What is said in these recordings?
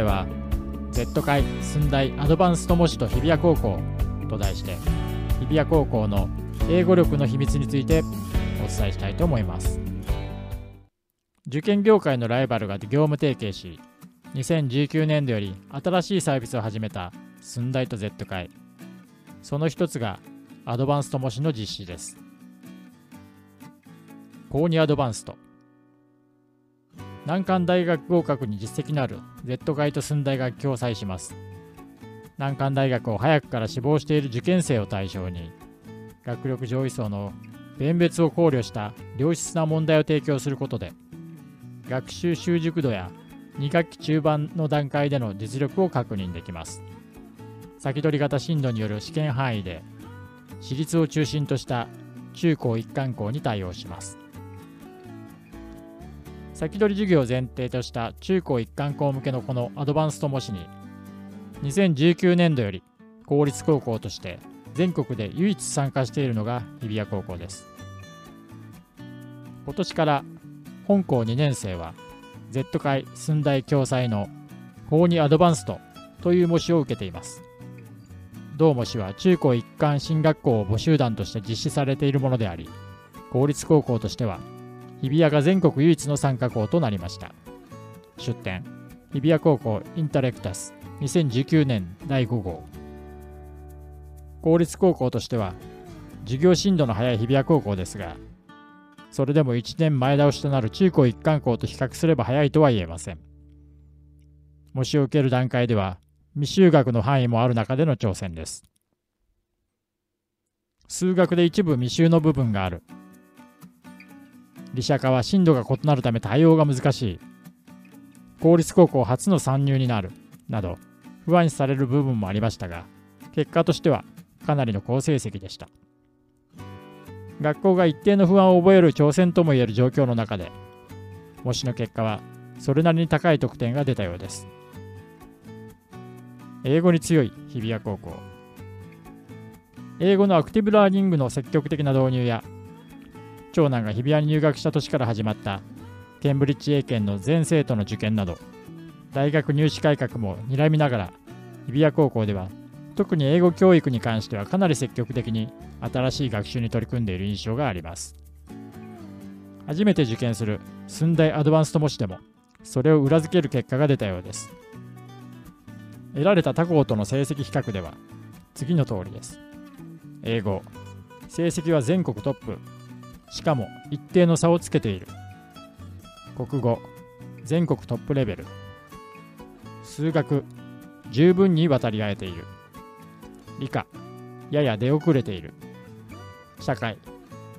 回は Z 会寸大アドバンスト模試と日比谷高校と題して日比谷高校の英語力の秘密についてお伝えしたいと思います。受験業界のライバルが業務提携し2019年度より新しいサービスを始めた寸大と Z 会。その一つがアドバンスト模試の実施です。高2アドバンスト難関大学合格に実績のある Z 会と寸大が共催します。難関大学を早くから志望している受験生を対象に学力上位層の弁別を考慮した良質な問題を提供することで学習習熟度や2学期中盤の段階での実力を確認できます。先取り型進路による試験範囲で私立を中心とした中高一貫校に対応します。先取り授業を前提とした中高一貫校向けのこのアドバンスト模試に2019年度より公立高校として全国で唯一参加しているのが日比谷高校です。今年から本校2年生は Z 会寸大共催の法にアドバンストという模試を受けています。同模試は中高一貫進学校を募集団として実施されているものであり公立高校としては日比谷が全国唯一の参加校となりました。出展日比谷高校インタレクタス2019年第5号。公立高校としては授業進度の早い日比谷高校ですがそれでも1年前倒しとなる中高一貫校と比較すれば早いとは言えません。模試を受ける段階では未就学の範囲もある中での挑戦です。数学で一部未就の部分がある。理社科は進度が異なるため対応が難しい。公立高校初の参入になるなど不安視される部分もありましたが結果としてはかなりの好成績でした。学校が一定の不安を覚える挑戦ともいえる状況の中で模試の結果はそれなりに高い得点が出たようです。英語に強い日比谷高校。英語のアクティブラーニングの積極的な導入や長男が日比谷に入学した年から始まったケンブリッジ英検の全生徒の受験など大学入試改革も睨みながら日比谷高校では特に英語教育に関してはかなり積極的に新しい学習に取り組んでいる印象があります。初めて受験する寸大アドバンスト模試でもそれを裏付ける結果が出たようです。得られた他校との成績比較では次の通りです。英語。成績は全国トップ。しかも一定の差をつけている。国語全国トップレベル。数学十分に渡り合えている。理科やや出遅れている。社会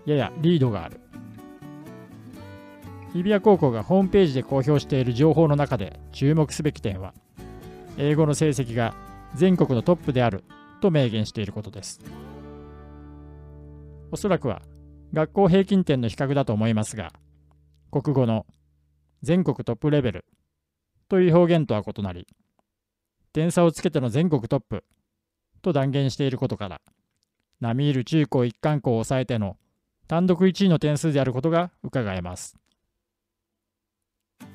ややリードがある。日比谷高校がホームページで公表している情報の中で注目すべき点は英語の成績が全国のトップであると明言していることです。おそらくは学校平均点の比較だと思いますが国語の全国トップレベルという表現とは異なり点差をつけての全国トップと断言していることから並みいる中高一貫校を抑えての単独1位の点数であることが伺えます。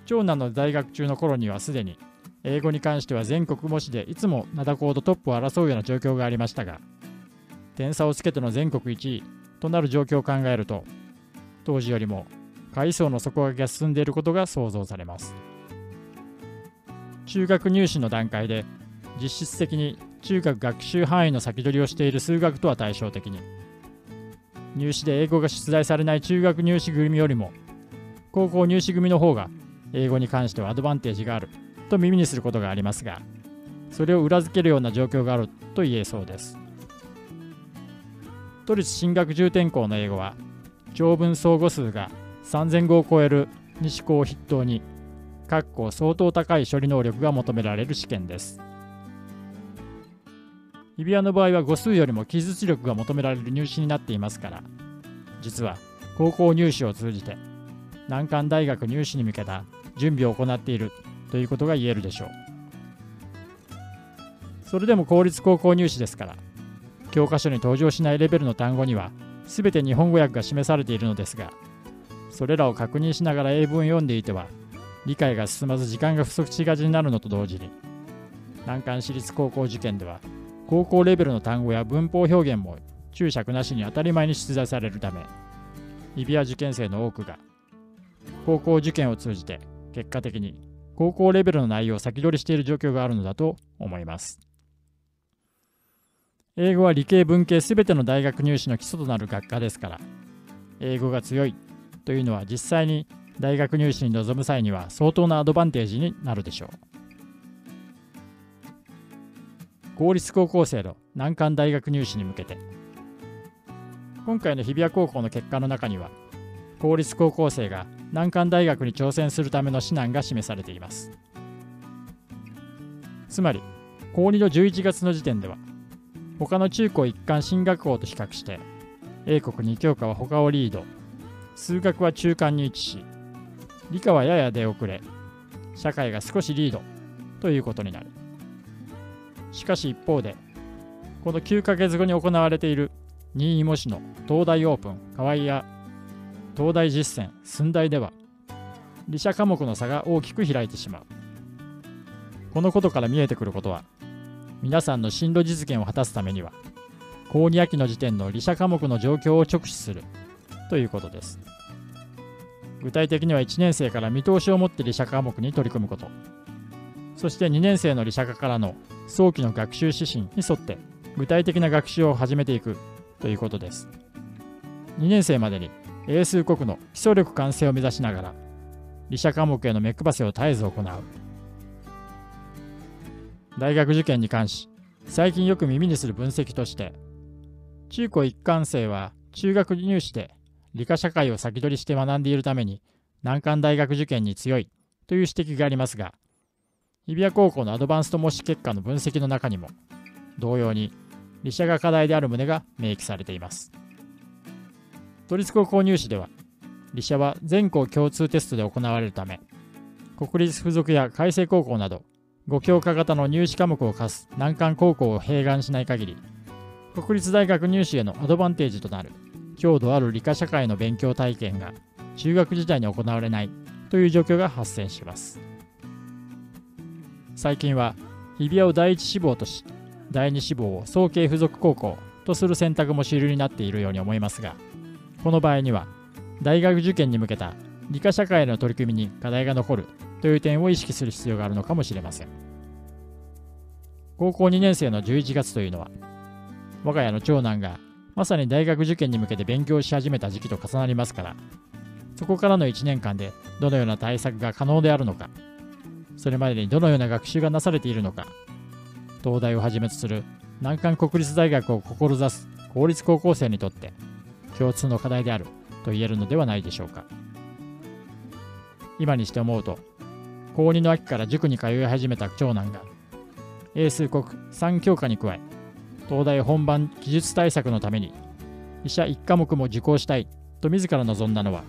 長男の大学中の頃にはすでに英語に関しては全国模試でいつも灘高とトップを争うような状況がありましたが点差をつけての全国1位となる状況を考えると当時よりも階層の底上げが進んでいることが想像されます。中学入試の段階で実質的に中学学習範囲の先取りをしている数学とは対照的に。入試で英語が出題されない中学入試組よりも高校入試組の方が英語に関してはアドバンテージがあると耳にすることがありますがそれを裏付けるような状況があると言えそうです。都立進学重点校の英語は長文相互数が3000語を超える西校を筆頭に各校相当高い処理能力が求められる試験です。日比谷の場合は語数よりも記述力が求められる入試になっていますから実は高校入試を通じて難関大学入試に向けた準備を行っているということが言えるでしょう。それでも公立高校入試ですから教科書に登場しないレベルの単語には全て日本語訳が示されているのですがそれらを確認しながら英文を読んでいては理解が進まず時間が不足しがちになるのと同時に難関私立高校受験では高校レベルの単語や文法表現も注釈なしに当たり前に出題されるため日比谷受験生の多くが高校受験を通じて結果的に高校レベルの内容を先取りしている状況があるのだと思います。英語は理系文系すべての大学入試の基礎となる学科ですから英語が強いというのは実際に大学入試に臨む際には相当なアドバンテージになるでしょう。公立高校生の難関大学入試に向けて今回の日比谷高校の結果の中には公立高校生が難関大学に挑戦するための指南が示されています。つまり高2の11月の時点では他の中高一貫進学校と比較して英国2教科は他をリード。数学は中間に位置し理科はやや出遅れ社会が少しリードということになる。しかし一方でこの9ヶ月後に行われている新芋市の東大オープン河合や東大実践寸大では理社科目の差が大きく開いてしまう。このことから見えてくることは皆さんの進路実現を果たすためには高2秋の時点の理社科目の状況を直視するということです。具体的には1年生から見通しを持って理社科目に取り組むこと。そして2年生の理社科からの早期の学習指針に沿って具体的な学習を始めていくということです。2年生までに英数国の基礎力完成を目指しながら理社科目への目配せを絶えず行う。大学受験に関し最近よく耳にする分析として中高一貫生は中学入試で理科社会を先取りして学んでいるために難関大学受験に強いという指摘がありますが日比谷高校のアドバンスト模試結果の分析の中にも同様に理社が課題である旨が明記されています。都立高校入試では理社は全校共通テストで行われるため国立附属や開成高校など5教科型の入試科目を課す難関高校を併願しない限り国立大学入試へのアドバンテージとなる強度ある理科社会の勉強体験が中学時代に行われないという状況が発生します。最近は日比谷を第一志望とし第二志望を早慶附属高校とする選択も主流になっているように思いますがこの場合には大学受験に向けた理科社会の取り組みに課題が残るという点を意識する必要があるのかもしれません。高校2年生の11月というのは我が家の長男がまさに大学受験に向けて勉強し始めた時期と重なりますからそこからの1年間でどのような対策が可能であるのかそれまでにどのような学習がなされているのか東大をはじめとする難関国立大学を志す公立高校生にとって共通の課題であると言えるのではないでしょうか。今にして思うと高2の秋から塾に通い始めた長男が英数国3教科に加え東大本番技術対策のために医者1科目も受講したいと自ら望んだのは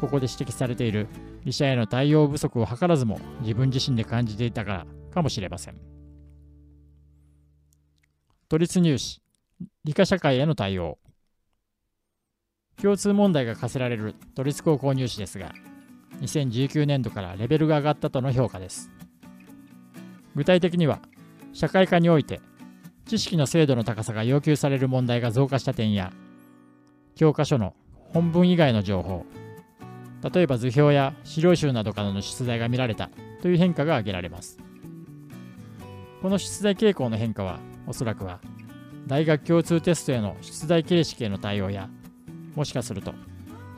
ここで指摘されている医者への対応不足を図らずも自分自身で感じていたからかもしれません。都立入試理科社会への対応。共通問題が課せられる都立高校入試ですが2019年度からレベルが上がったとの評価です。具体的には社会科において知識の精度の高さが要求される問題が増加した点や教科書の本文以外の情報例えば図表や資料集などからの出題が見られたという変化が挙げられます。この出題傾向の変化はおそらくは大学共通テストへの出題形式への対応やもしかすると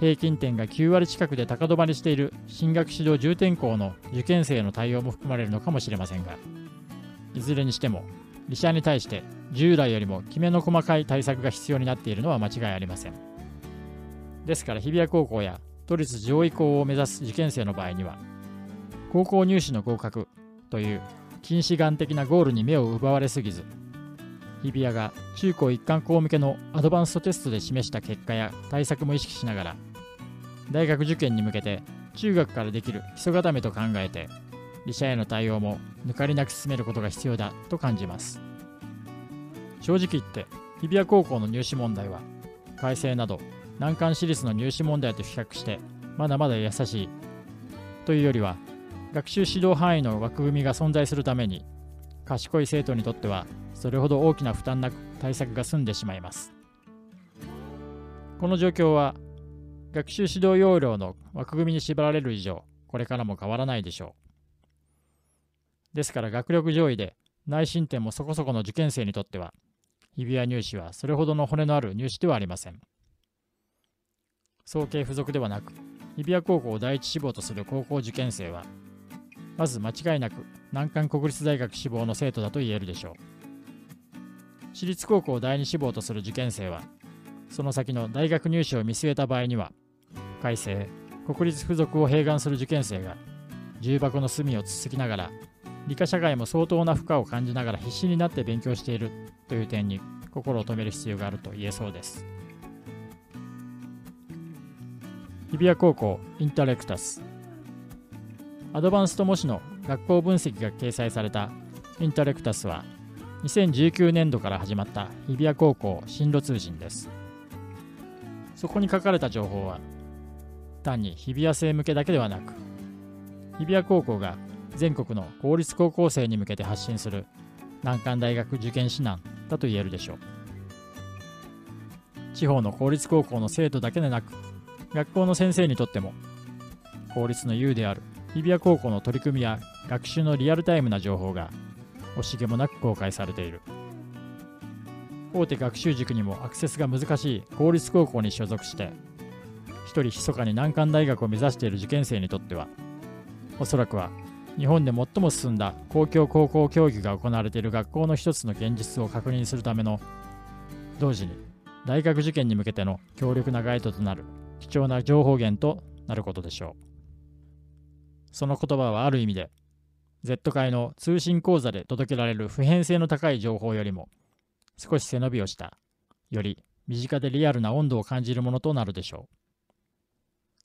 平均点が9割近くで高止まりしている進学指導重点校の受験生の対応も含まれるのかもしれませんがいずれにしても利者に対して従来よりもきめの細かい対策が必要になっているのは間違いありません。ですから日比谷高校や都立上位校を目指す受験生の場合には高校入試の合格という近視眼的なゴールに目を奪われすぎず日比谷が中高一貫校向けのアドバンストテストで示した結果や対策も意識しながら大学受験に向けて中学からできる基礎固めと考えて利者への対応も抜かりなく進めることが必要だと感じます。正直言って日比谷高校の入試問題は改正など難関私立の入試問題と比較してまだまだ優しい。というよりは学習指導範囲の枠組みが存在するために賢い生徒にとってはそれほど大きな負担なく対策が済んでしまいます。この状況は学習指導要領の枠組みに縛られる以上これからも変わらないでしょう。ですから学力上位で内申点もそこそこの受験生にとっては日比谷入試はそれほどの骨のある入試ではありません。早慶付属ではなく日比谷高校を第一志望とする高校受験生はまず間違いなく難関国立大学志望の生徒だと言えるでしょう。私立高校を第二志望とする受験生はその先の大学入試を見据えた場合には改正。国立附属を併願する受験生が重箱の隅をつつきながら理科社会も相当な負荷を感じながら必死になって勉強しているという点に心を止める必要があると言えそうです。日比谷高校インタレクタス。アドバンスト模試の学校分析が掲載されたインタレクタスは2019年度から始まった日比谷高校進路通信です。そこに書かれた情報は単に日比谷生向けだけではなく日比谷高校が全国の公立高校生に向けて発信する難関大学受験指南だと言えるでしょう。地方の公立高校の生徒だけでなく学校の先生にとっても公立の優である日比谷高校の取り組みや学習のリアルタイムな情報が惜しげもなく公開されている。大手学習塾にもアクセスが難しい公立高校に所属して一人密かに難関大学を目指している受験生にとってはおそらくは日本で最も進んだ公共高校教育が行われている学校の一つの現実を確認するための同時に大学受験に向けての強力なガイドとなる貴重な情報源となることでしょう。その言葉はある意味で Z 界の通信講座で届けられる普遍性の高い情報よりも少し背伸びをしたより身近でリアルな温度を感じるものとなるでしょう。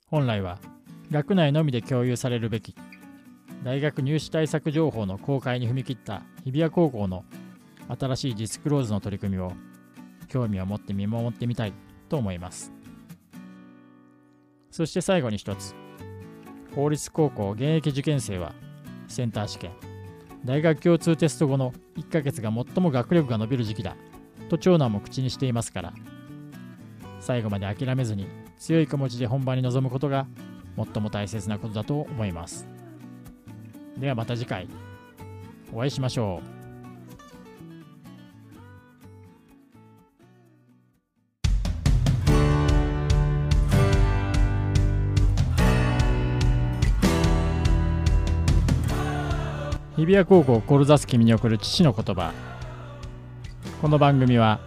本来は学内のみで共有されるべき。大学入試対策情報の公開に踏み切った日比谷高校の新しいディスクローズの取り組みを興味を持って見守ってみたいと思います。そして最後に一つ公立高校現役受験生はセンター試験大学共通テスト後の1ヶ月が最も学力が伸びる時期だと長男も口にしていますから最後まで諦めずに強い気持ちで本番に臨むことが最も大切なことだと思います。ではまた次回お会いしましょう。日比谷高校を志す君に送る父の言葉この番組は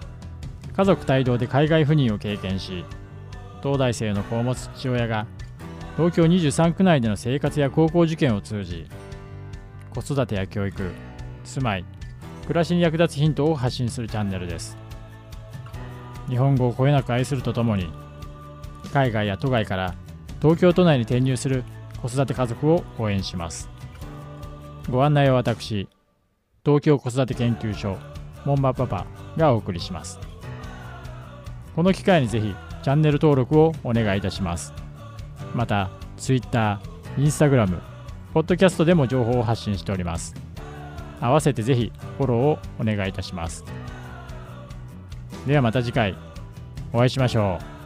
家族帯同で海外赴任を経験し東大生の子を持つ父親が東京23区内での生活や高校受験を通じ子育てや教育住まい暮らしに役立つヒントを発信するチャンネルです。日本語をこよなく愛するとともに海外や都外から東京都内に転入する子育て家族を応援します。ご案内は私東京子育て研究所モンバパパがお送りします。この機会にぜひチャンネル登録をお願いいたしますまた Twitter、Instagram ポッドキャストでも情報を発信しております。合わせてぜひフォローをお願いいたします。ではまた次回お会いしましょう。